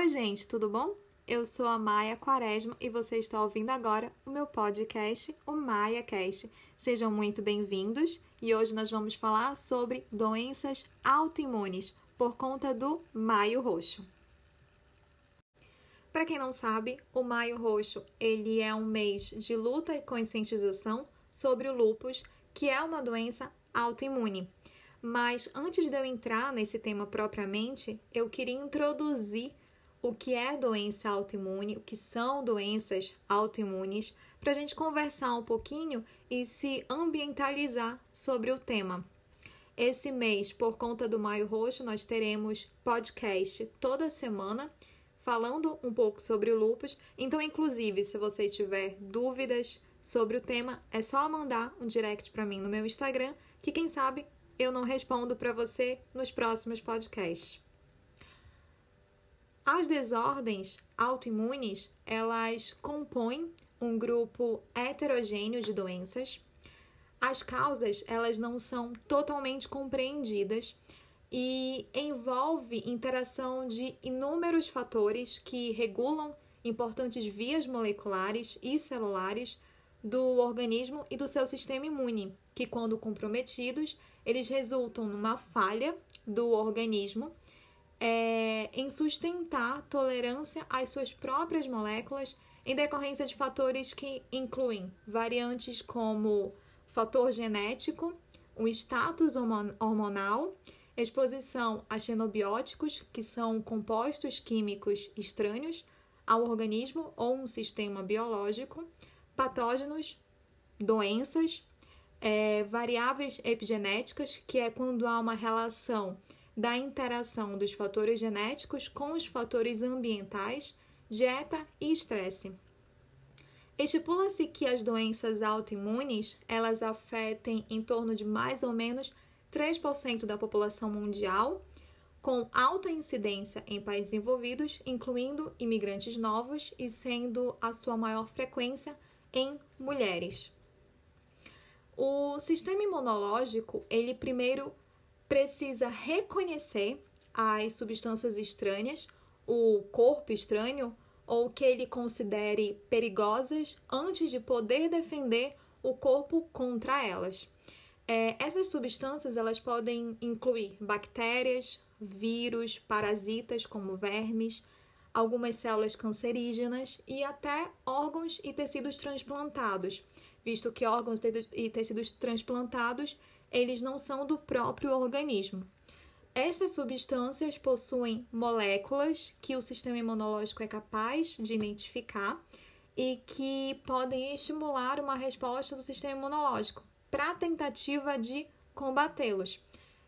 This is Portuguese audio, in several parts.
Oi, gente, tudo bom? Eu sou a Maia Quaresma e você está ouvindo agora o meu podcast, o Maia Cast. Sejam muito bem-vindos e hoje nós vamos falar sobre doenças autoimunes por conta do Maio Roxo. Para quem não sabe, o Maio Roxo ele é um mês de luta e conscientização sobre o lúpus, que é uma doença autoimune. Mas antes de eu entrar nesse tema propriamente, eu queria introduzir o que é doença autoimune, o que são doenças autoimunes, para a gente conversar um pouquinho e se ambientalizar sobre o tema. Esse mês, por conta do Maio Roxo, nós teremos podcast toda semana falando um pouco sobre o lupus. Então, inclusive, se você tiver dúvidas sobre o tema, é só mandar um direct para mim no meu Instagram, que quem sabe eu não respondo para você nos próximos podcasts. As desordens autoimunes, elas compõem um grupo heterogêneo de doenças. As causas, elas não são totalmente compreendidas e envolve interação de inúmeros fatores que regulam importantes vias moleculares e celulares do organismo e do seu sistema imune, que quando comprometidos, eles resultam numa falha do organismo é, em sustentar tolerância às suas próprias moléculas em decorrência de fatores que incluem variantes como fator genético, o status hormonal, exposição a xenobióticos, que são compostos químicos estranhos ao organismo ou um sistema biológico, patógenos, doenças, é, variáveis epigenéticas, que é quando há uma relação da interação dos fatores genéticos com os fatores ambientais, dieta e estresse. Estipula-se que as doenças autoimunes, elas afetem em torno de mais ou menos 3% da população mundial, com alta incidência em países desenvolvidos, incluindo imigrantes novos e sendo a sua maior frequência em mulheres. O sistema imunológico, ele primeiro precisa reconhecer as substâncias estranhas, o corpo estranho, ou que ele considere perigosas antes de poder defender o corpo contra elas. É, essas substâncias elas podem incluir bactérias, vírus, parasitas como vermes, algumas células cancerígenas e até órgãos e tecidos transplantados, visto que órgãos e tecidos transplantados eles não são do próprio organismo. Estas substâncias possuem moléculas que o sistema imunológico é capaz de identificar e que podem estimular uma resposta do sistema imunológico para a tentativa de combatê-los.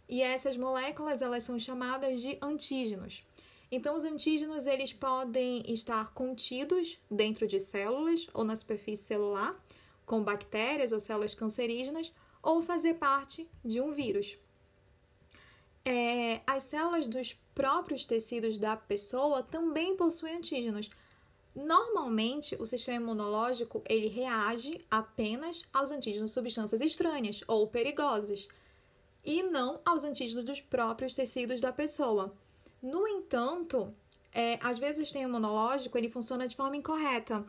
E essas moléculas elas são chamadas de antígenos. Então, os antígenos eles podem estar contidos dentro de células ou na superfície celular, com bactérias ou células cancerígenas, ou fazer parte de um vírus. É, as células dos próprios tecidos da pessoa também possuem antígenos. Normalmente, o sistema imunológico ele reage apenas aos antígenos substâncias estranhas ou perigosas e não aos antígenos dos próprios tecidos da pessoa. No entanto, é, às vezes o sistema imunológico ele funciona de forma incorreta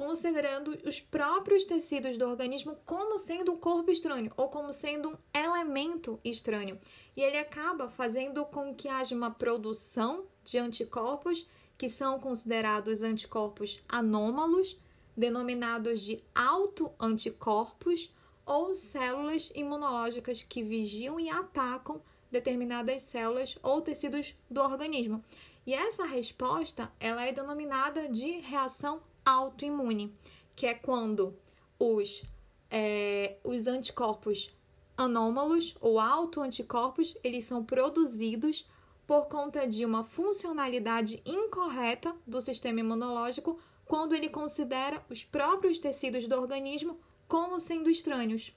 considerando os próprios tecidos do organismo como sendo um corpo estranho ou como sendo um elemento estranho. E ele acaba fazendo com que haja uma produção de anticorpos que são considerados anticorpos anômalos, denominados de autoanticorpos ou células imunológicas que vigiam e atacam determinadas células ou tecidos do organismo. E essa resposta, ela é denominada de reação autoimune, que é quando os, é, os anticorpos anômalos ou autoanticorpos, eles são produzidos por conta de uma funcionalidade incorreta do sistema imunológico quando ele considera os próprios tecidos do organismo como sendo estranhos.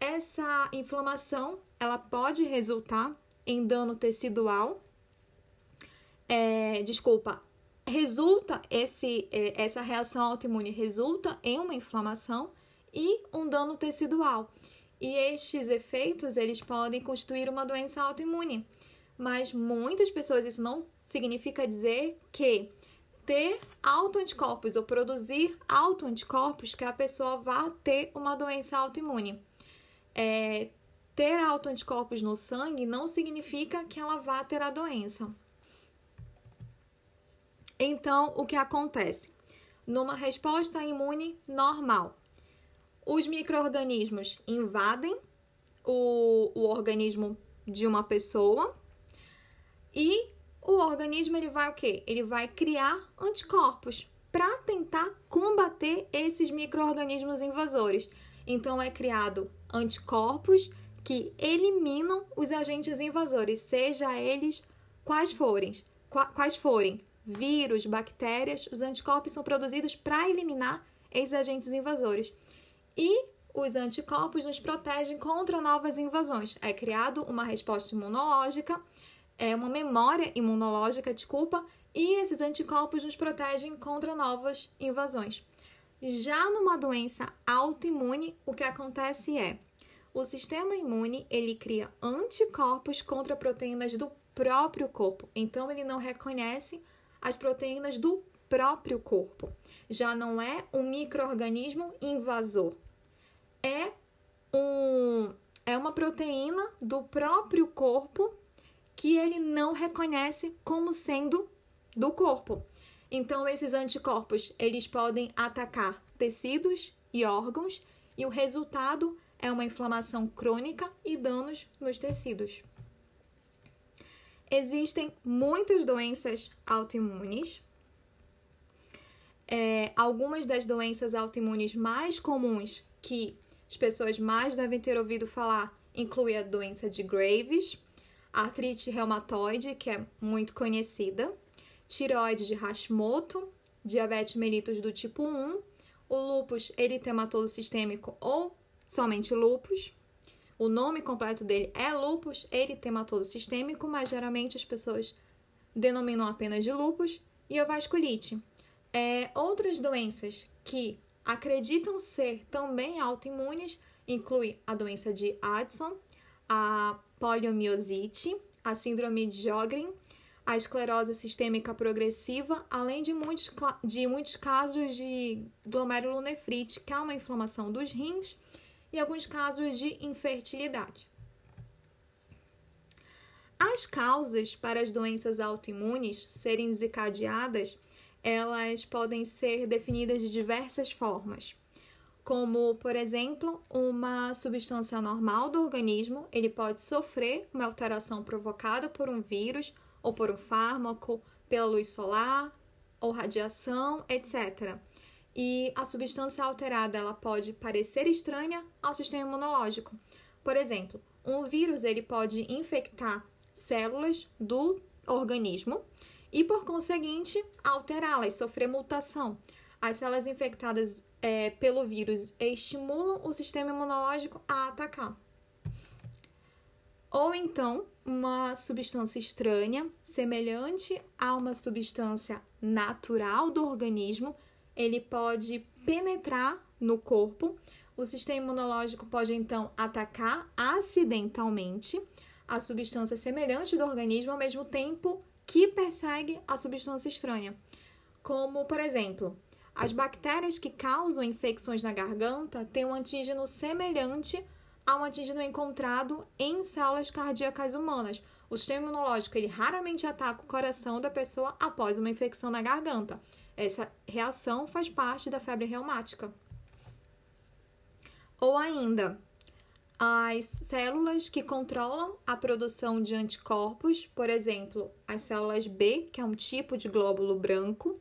Essa inflamação, ela pode resultar em dano tecidual, é, desculpa, resulta esse, é, essa reação autoimune resulta em uma inflamação e um dano tecidual. E estes efeitos eles podem constituir uma doença autoimune. Mas muitas pessoas isso não significa dizer que ter autoanticorpos ou produzir autoanticorpos que a pessoa vá ter uma doença autoimune. É, ter autoanticorpos no sangue não significa que ela vá ter a doença. Então, o que acontece? Numa resposta imune normal, os micro-organismos invadem o, o organismo de uma pessoa e o organismo ele vai o quê? Ele vai criar anticorpos para tentar combater esses micro-organismos invasores. Então é criado anticorpos que eliminam os agentes invasores, seja eles quais forem, quais forem, vírus, bactérias, os anticorpos são produzidos para eliminar esses agentes invasores. E os anticorpos nos protegem contra novas invasões. É criado uma resposta imunológica, é uma memória imunológica, desculpa, e esses anticorpos nos protegem contra novas invasões. Já numa doença autoimune, o que acontece é o sistema imune ele cria anticorpos contra proteínas do próprio corpo. Então ele não reconhece as proteínas do próprio corpo. Já não é um microorganismo invasor. É um é uma proteína do próprio corpo que ele não reconhece como sendo do corpo. Então esses anticorpos, eles podem atacar tecidos e órgãos e o resultado é uma inflamação crônica e danos nos tecidos. Existem muitas doenças autoimunes. É, algumas das doenças autoimunes mais comuns que as pessoas mais devem ter ouvido falar incluem a doença de Graves, artrite reumatoide, que é muito conhecida, tireoide de Hashimoto, diabetes mellitus do tipo 1, o lúpus eritematoso sistêmico ou somente lúpus. O nome completo dele é lúpus eritematoso sistêmico, mas geralmente as pessoas denominam apenas de lúpus e a vasculite. É, outras doenças que acreditam ser também autoimunes incluem a doença de Addison, a poliomiosite, a síndrome de Sjögren, a esclerose sistêmica progressiva, além de muitos, de muitos casos de glomerulonefrite, que é uma inflamação dos rins, e alguns casos de infertilidade. As causas para as doenças autoimunes serem desencadeadas, elas podem ser definidas de diversas formas, como, por exemplo, uma substância normal do organismo, ele pode sofrer uma alteração provocada por um vírus ou por um fármaco, pela luz solar ou radiação, etc e a substância alterada ela pode parecer estranha ao sistema imunológico. Por exemplo, um vírus ele pode infectar células do organismo e, por conseguinte, alterá-las, sofrer mutação. As células infectadas é, pelo vírus estimulam o sistema imunológico a atacar. Ou então, uma substância estranha, semelhante a uma substância natural do organismo, ele pode penetrar no corpo. O sistema imunológico pode então atacar acidentalmente a substância semelhante do organismo ao mesmo tempo que persegue a substância estranha. Como, por exemplo, as bactérias que causam infecções na garganta têm um antígeno semelhante ao antígeno encontrado em células cardíacas humanas. O sistema imunológico ele raramente ataca o coração da pessoa após uma infecção na garganta. Essa reação faz parte da febre reumática. Ou ainda, as células que controlam a produção de anticorpos, por exemplo, as células B, que é um tipo de glóbulo branco,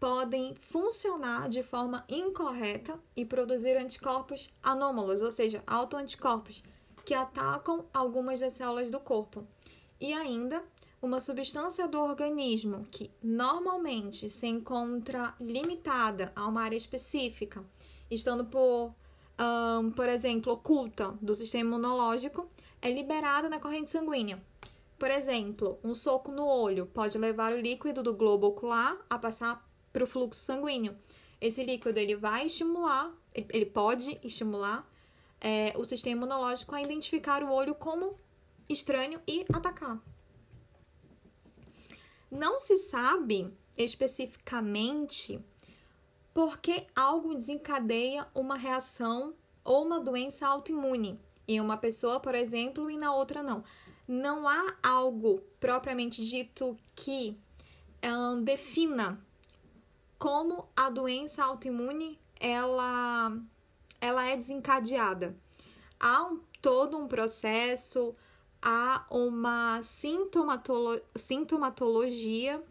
podem funcionar de forma incorreta e produzir anticorpos anômalos, ou seja, autoanticorpos, que atacam algumas das células do corpo. E ainda, uma substância do organismo que normalmente se encontra limitada a uma área específica, estando por, um, por exemplo, oculta do sistema imunológico, é liberada na corrente sanguínea. Por exemplo, um soco no olho pode levar o líquido do globo ocular a passar para o fluxo sanguíneo. Esse líquido ele vai estimular, ele pode estimular é, o sistema imunológico a identificar o olho como estranho e atacar. Não se sabe especificamente por que algo desencadeia uma reação ou uma doença autoimune em uma pessoa, por exemplo, e na outra não. Não há algo propriamente dito que um, defina como a doença autoimune ela, ela é desencadeada. Há um, todo um processo, há uma sintomatolo sintomatologia,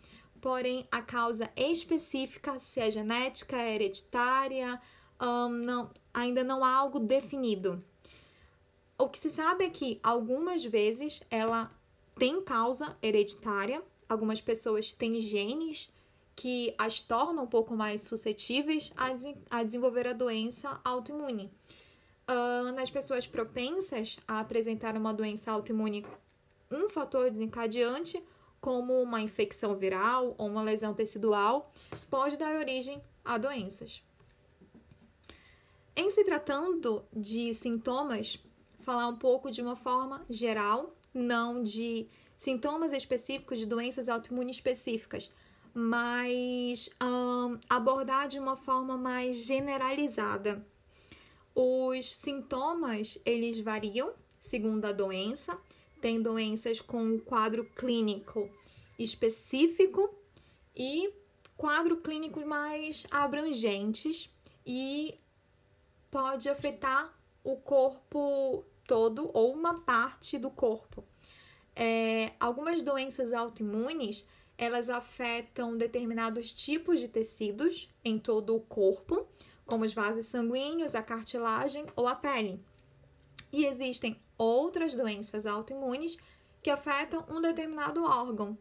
porém a causa específica, se é genética, é hereditária, um, não, ainda não há algo definido. O que se sabe é que algumas vezes ela tem causa hereditária, algumas pessoas têm genes que as tornam um pouco mais suscetíveis a, a desenvolver a doença autoimune. Uh, nas pessoas propensas a apresentar uma doença autoimune, um fator desencadeante, como uma infecção viral ou uma lesão tecidual, pode dar origem a doenças. Em se tratando de sintomas, falar um pouco de uma forma geral, não de sintomas específicos de doenças autoimunes específicas, mas um, abordar de uma forma mais generalizada. Os sintomas eles variam segundo a doença. Tem doenças com quadro clínico específico e quadro clínico mais abrangentes e pode afetar o corpo todo ou uma parte do corpo. É, algumas doenças autoimunes elas afetam determinados tipos de tecidos em todo o corpo, como os vasos sanguíneos, a cartilagem ou a pele. E existem outras doenças autoimunes que afetam um determinado órgão.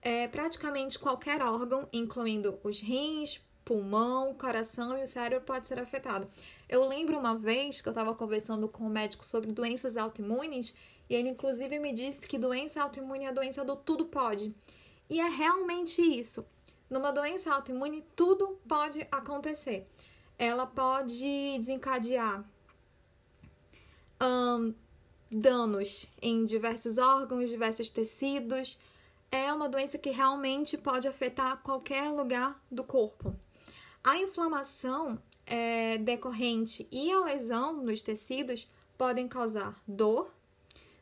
É, praticamente qualquer órgão, incluindo os rins, pulmão, coração e o cérebro, pode ser afetado. Eu lembro uma vez que eu estava conversando com um médico sobre doenças autoimunes e ele, inclusive, me disse que doença autoimune é a doença do tudo pode. E é realmente isso. Numa doença autoimune, tudo pode acontecer. Ela pode desencadear um, danos em diversos órgãos, diversos tecidos. É uma doença que realmente pode afetar qualquer lugar do corpo. A inflamação é, decorrente e a lesão nos tecidos podem causar dor,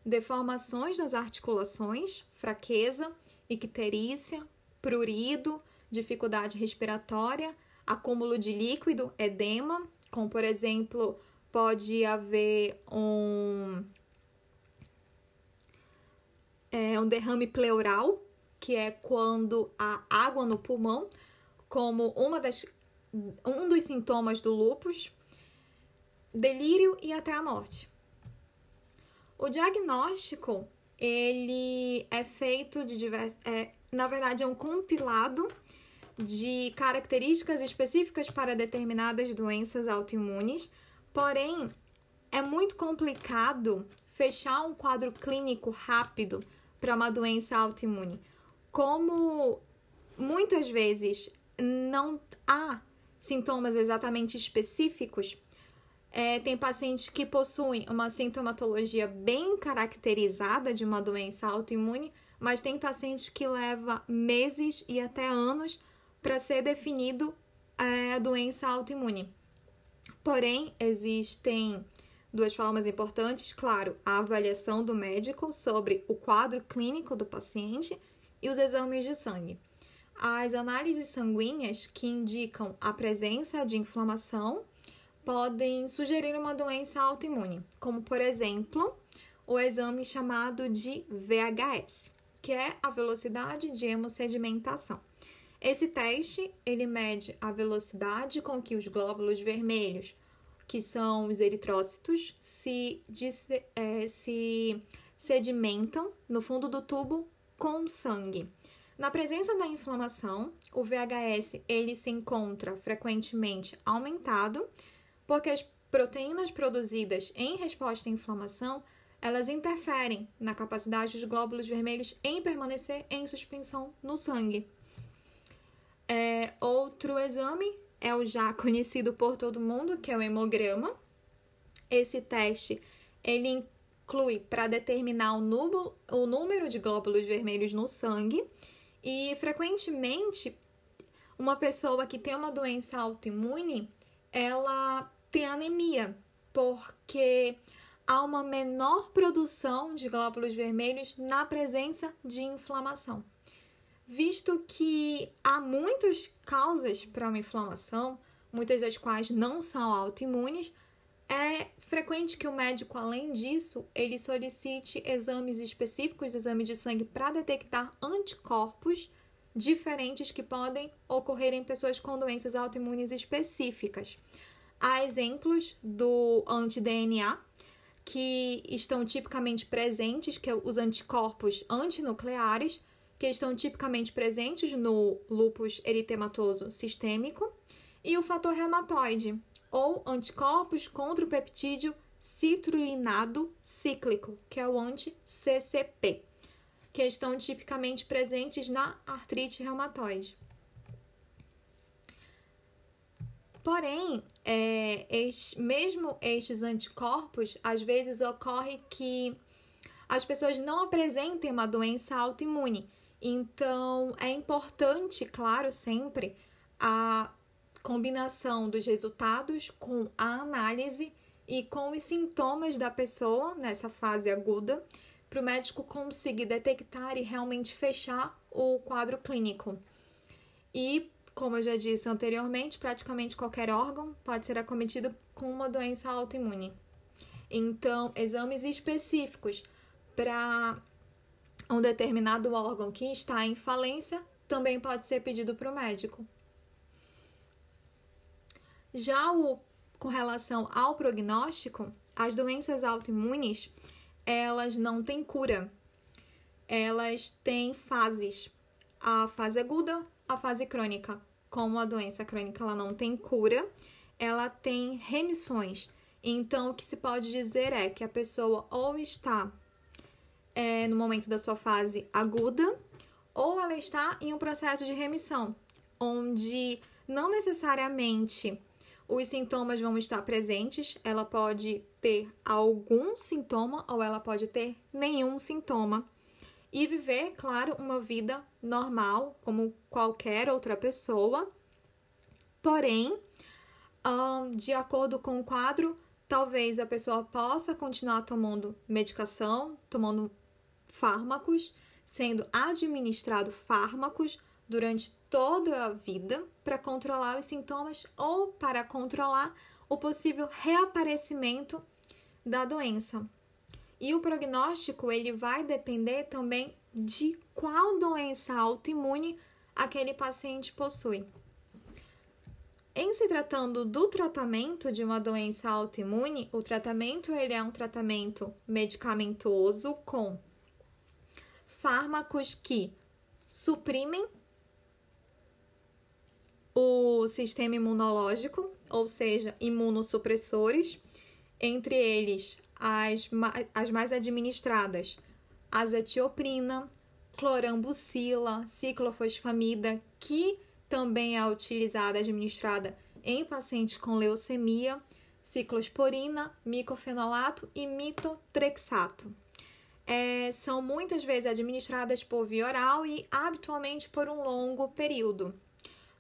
deformações nas articulações, fraqueza, icterícia, prurido, dificuldade respiratória, acúmulo de líquido, edema, como por exemplo, pode haver um, é, um derrame pleural, que é quando há água no pulmão, como uma das, um dos sintomas do lúpus, delírio e até a morte. O diagnóstico ele é feito de diversos, é, na verdade é um compilado de características específicas para determinadas doenças autoimunes, porém é muito complicado fechar um quadro clínico rápido para uma doença autoimune. Como muitas vezes não há sintomas exatamente específicos, é, tem pacientes que possuem uma sintomatologia bem caracterizada de uma doença autoimune, mas tem pacientes que leva meses e até anos para ser definido é, a doença autoimune. Porém, existem duas formas importantes, claro, a avaliação do médico sobre o quadro clínico do paciente e os exames de sangue. As análises sanguíneas que indicam a presença de inflamação podem sugerir uma doença autoimune, como por exemplo o exame chamado de VHS, que é a velocidade de hemossedimentação. Esse teste ele mede a velocidade com que os glóbulos vermelhos, que são os eritrócitos, se, é, se sedimentam no fundo do tubo com sangue. Na presença da inflamação, o VHS ele se encontra frequentemente aumentado porque as proteínas produzidas em resposta à inflamação elas interferem na capacidade dos glóbulos vermelhos em permanecer em suspensão no sangue. É, outro exame é o já conhecido por todo mundo, que é o hemograma. Esse teste ele inclui para determinar o, número, o número de glóbulos vermelhos no sangue E frequentemente, uma pessoa que tem uma doença autoimune, ela tem anemia, porque há uma menor produção de glóbulos vermelhos na presença de inflamação. Visto que há muitas causas para uma inflamação, muitas das quais não são autoimunes, é frequente que o médico, além disso, ele solicite exames específicos, exame de sangue, para detectar anticorpos diferentes que podem ocorrer em pessoas com doenças autoimunes específicas. Há exemplos do anti-DNA, que estão tipicamente presentes, que é os anticorpos antinucleares, que estão tipicamente presentes no lúpus eritematoso sistêmico, e o fator reumatoide, ou anticorpos contra o peptídeo citrulinado cíclico, que é o anti-CCP, que estão tipicamente presentes na artrite reumatoide. Porém, é, este, mesmo estes anticorpos, às vezes ocorre que as pessoas não apresentem uma doença autoimune. Então, é importante, claro, sempre a combinação dos resultados com a análise e com os sintomas da pessoa nessa fase aguda, para o médico conseguir detectar e realmente fechar o quadro clínico. E como eu já disse anteriormente, praticamente qualquer órgão pode ser acometido com uma doença autoimune. Então, exames específicos para um determinado órgão que está em falência também pode ser pedido para o médico. Já o, com relação ao prognóstico, as doenças autoimunes, elas não têm cura. Elas têm fases. A fase aguda, a fase crônica. Como a doença crônica ela não tem cura, ela tem remissões. Então, o que se pode dizer é que a pessoa ou está é, no momento da sua fase aguda, ou ela está em um processo de remissão, onde não necessariamente os sintomas vão estar presentes, ela pode ter algum sintoma ou ela pode ter nenhum sintoma e viver, claro, uma vida normal, como qualquer outra pessoa. Porém, de acordo com o quadro, talvez a pessoa possa continuar tomando medicação, tomando fármacos, sendo administrado fármacos durante toda a vida para controlar os sintomas ou para controlar o possível reaparecimento da doença. E o prognóstico ele vai depender também de qual doença autoimune aquele paciente possui. Em se tratando do tratamento de uma doença autoimune, o tratamento ele é um tratamento medicamentoso com fármacos que suprimem o sistema imunológico, ou seja, imunossupressores, entre eles as, as mais administradas, azatioprina, clorambucila, ciclofosfamida, que também é utilizada, administrada em pacientes com leucemia, ciclosporina, micofenolato e mitotrexato. É, são muitas vezes administradas por via oral e habitualmente por um longo período.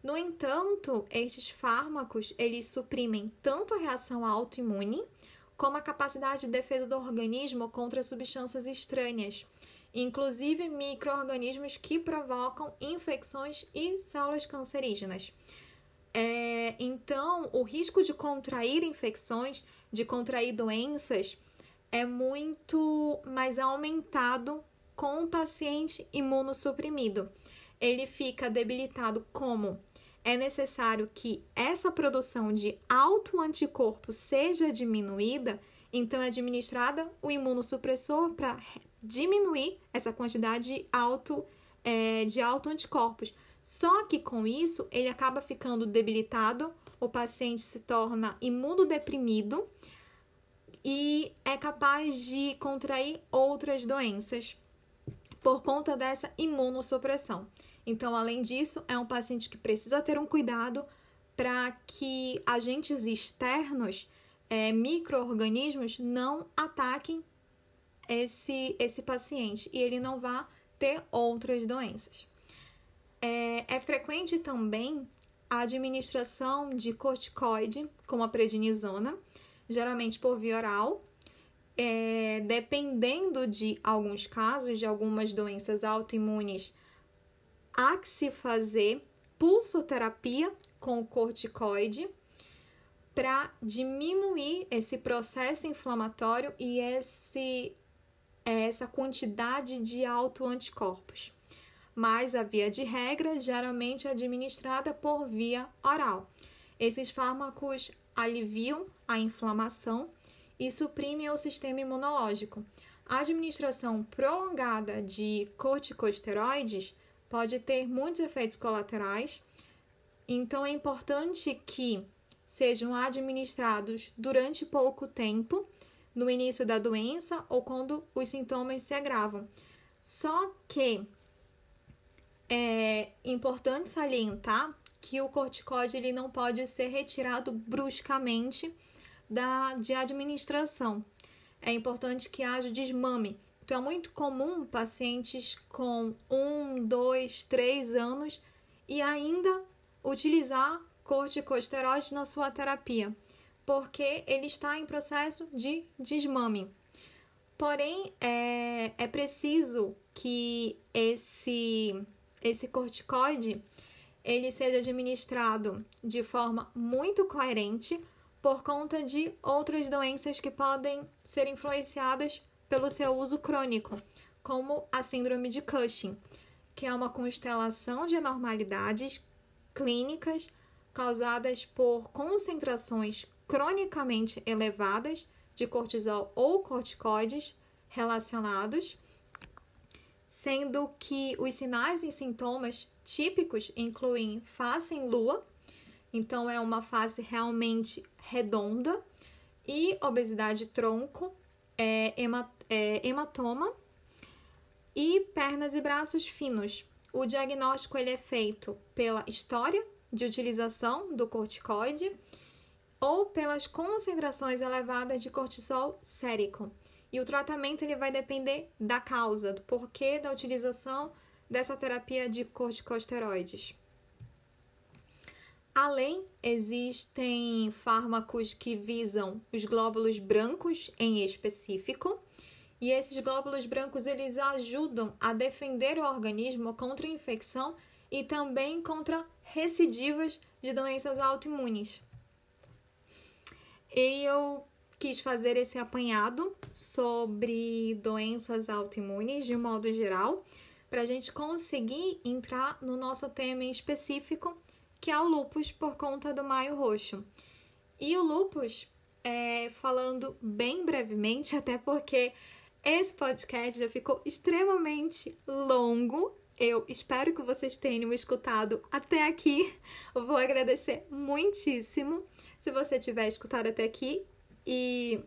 No entanto, estes fármacos eles suprimem tanto a reação autoimune como a capacidade de defesa do organismo contra substâncias estranhas, inclusive microorganismos que provocam infecções e células cancerígenas. É, então, o risco de contrair infecções, de contrair doenças, é muito mais aumentado com o paciente imunossuprimido. Ele fica debilitado como é necessário que essa produção de autoanticorpo seja diminuída, então é administrada o imunossupressor para diminuir essa quantidade de auto é, de autoanticorpos. Só que com isso ele acaba ficando debilitado, o paciente se torna imunodeprimido e é capaz de contrair outras doenças por conta dessa imunossupressão. Então, além disso, é um paciente que precisa ter um cuidado para que agentes externos, é, micro-organismos, não ataquem esse, esse paciente e ele não vá ter outras doenças. É, é frequente também a administração de corticoide, como a prednisona, geralmente por via oral, é, dependendo de alguns casos, de algumas doenças autoimunes, há que se fazer pulsoterapia com corticoide para diminuir esse processo inflamatório e esse, essa quantidade de autoanticorpos. Mas a via de regra geralmente é administrada por via oral. Esses fármacos aliviam a inflamação e suprimem o sistema imunológico. A administração prolongada de corticosteroides pode ter muitos efeitos colaterais, então é importante que sejam administrados durante pouco tempo, no início da doença ou quando os sintomas se agravam. Só que é importante salientar que o corticóide ele não pode ser retirado bruscamente da, de administração. É importante que haja desmame. Então, é muito comum pacientes com um, dois, três anos e ainda utilizar corticosteroides na sua terapia, porque ele está em processo de desmame. Porém, é, é preciso que esse, esse corticoide ele seja administrado de forma muito coerente por conta de outras doenças que podem ser influenciadas pelo seu uso crônico, como a síndrome de Cushing, que é uma constelação de anormalidades clínicas causadas por concentrações cronicamente elevadas de cortisol ou corticoides relacionados, sendo que os sinais e sintomas típicos incluem face em lua, então é uma face realmente redonda, e obesidade tronco, é, é, hematoma e pernas e braços finos. O diagnóstico ele é feito pela história de utilização do corticoide ou pelas concentrações elevadas de cortisol sérico. E o tratamento ele vai depender da causa, do porquê da utilização dessa terapia de corticosteroides. Além, existem fármacos que visam os glóbulos brancos em específico, e esses glóbulos brancos eles ajudam a defender o organismo contra infecção e também contra recidivas de doenças autoimunes. E eu quis fazer esse apanhado sobre doenças autoimunes de modo geral, para a gente conseguir entrar no nosso tema em específico, que é o lupus por conta do maio roxo. E o lupus, é, falando bem brevemente, até porque esse podcast já ficou extremamente longo. Eu espero que vocês tenham escutado até aqui. Eu vou agradecer muitíssimo se você tiver escutado até aqui. E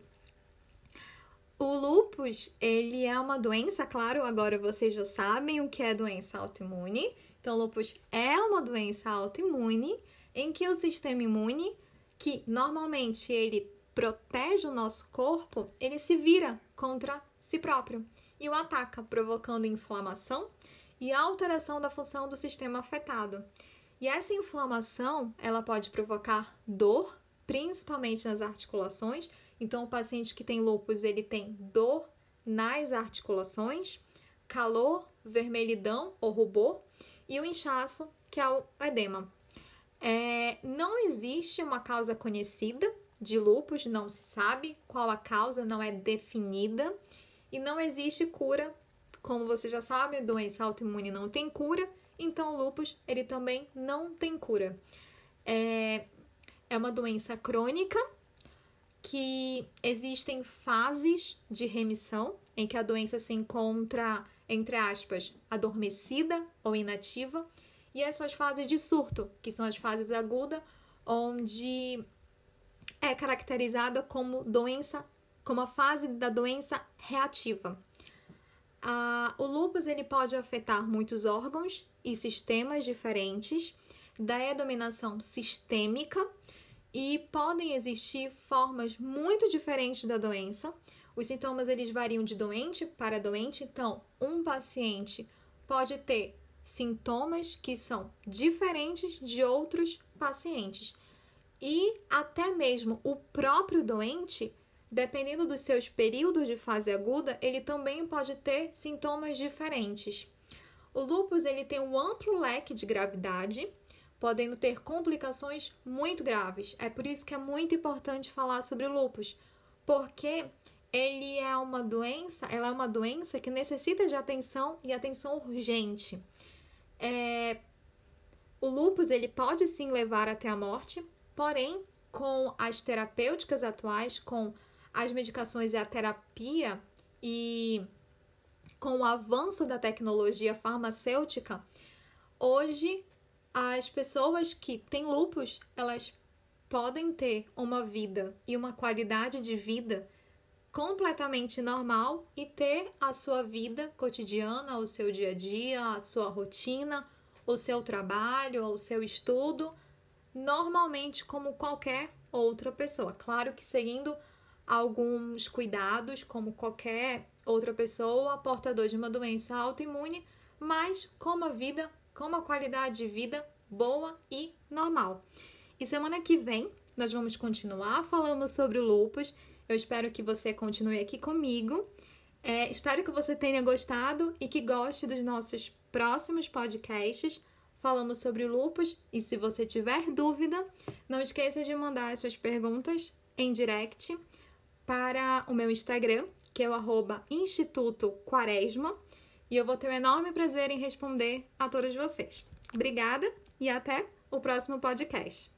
o lupus, ele é uma doença, claro, agora vocês já sabem o que é doença autoimune. Então, lupus é uma doença autoimune em que o sistema imune, que normalmente ele protege o nosso corpo, ele se vira contra si próprio e o ataca, provocando inflamação e alteração da função do sistema afetado. E essa inflamação, ela pode provocar dor, principalmente nas articulações. Então, o paciente que tem lúpus, ele tem dor nas articulações, calor, vermelhidão ou rubor e o inchaço, que é o edema. É, não existe uma causa conhecida de lúpus, não se sabe qual a causa, não é definida e não existe cura. Como você já sabe, doença autoimune não tem cura, então o lúpus ele também não tem cura. É, é uma doença crônica que existem fases de remissão em que a doença se encontra entre aspas, adormecida ou inativa, e as suas fases de surto, que são as fases agudas, onde é caracterizada como doença, como a fase da doença reativa. Ah, o lúpus ele pode afetar muitos órgãos e sistemas diferentes, da dominação sistêmica e podem existir formas muito diferentes da doença, os sintomas eles variam de doente para doente, então um paciente pode ter sintomas que são diferentes de outros pacientes. E até mesmo o próprio doente, dependendo dos seus períodos de fase aguda, ele também pode ter sintomas diferentes. O lúpus ele tem um amplo leque de gravidade, podendo ter complicações muito graves. É por isso que é muito importante falar sobre o lúpus, porque ele é uma doença, ela é uma doença que necessita de atenção e atenção urgente. É, o lúpus ele pode sim levar até a morte, porém, com as terapêuticas atuais, com as medicações e a terapia e com o avanço da tecnologia farmacêutica, hoje as pessoas que têm lupus, elas podem ter uma vida e uma qualidade de vida completamente normal e ter a sua vida cotidiana, o seu dia a dia, a sua rotina, o seu trabalho, o seu estudo, normalmente como qualquer outra pessoa. Claro que seguindo alguns cuidados, como qualquer outra pessoa portador de uma doença autoimune, mas com uma vida, com uma qualidade de vida boa e normal. E semana que vem nós vamos continuar falando sobre o lupus eu espero que você continue aqui comigo. É, espero que você tenha gostado e que goste dos nossos próximos podcasts falando sobre o lupus. E se você tiver dúvida, não esqueça de mandar suas perguntas em direct para o meu Instagram, que é o arroba Instituto Quaresma. E eu vou ter um enorme prazer em responder a todos vocês. Obrigada e até o próximo podcast.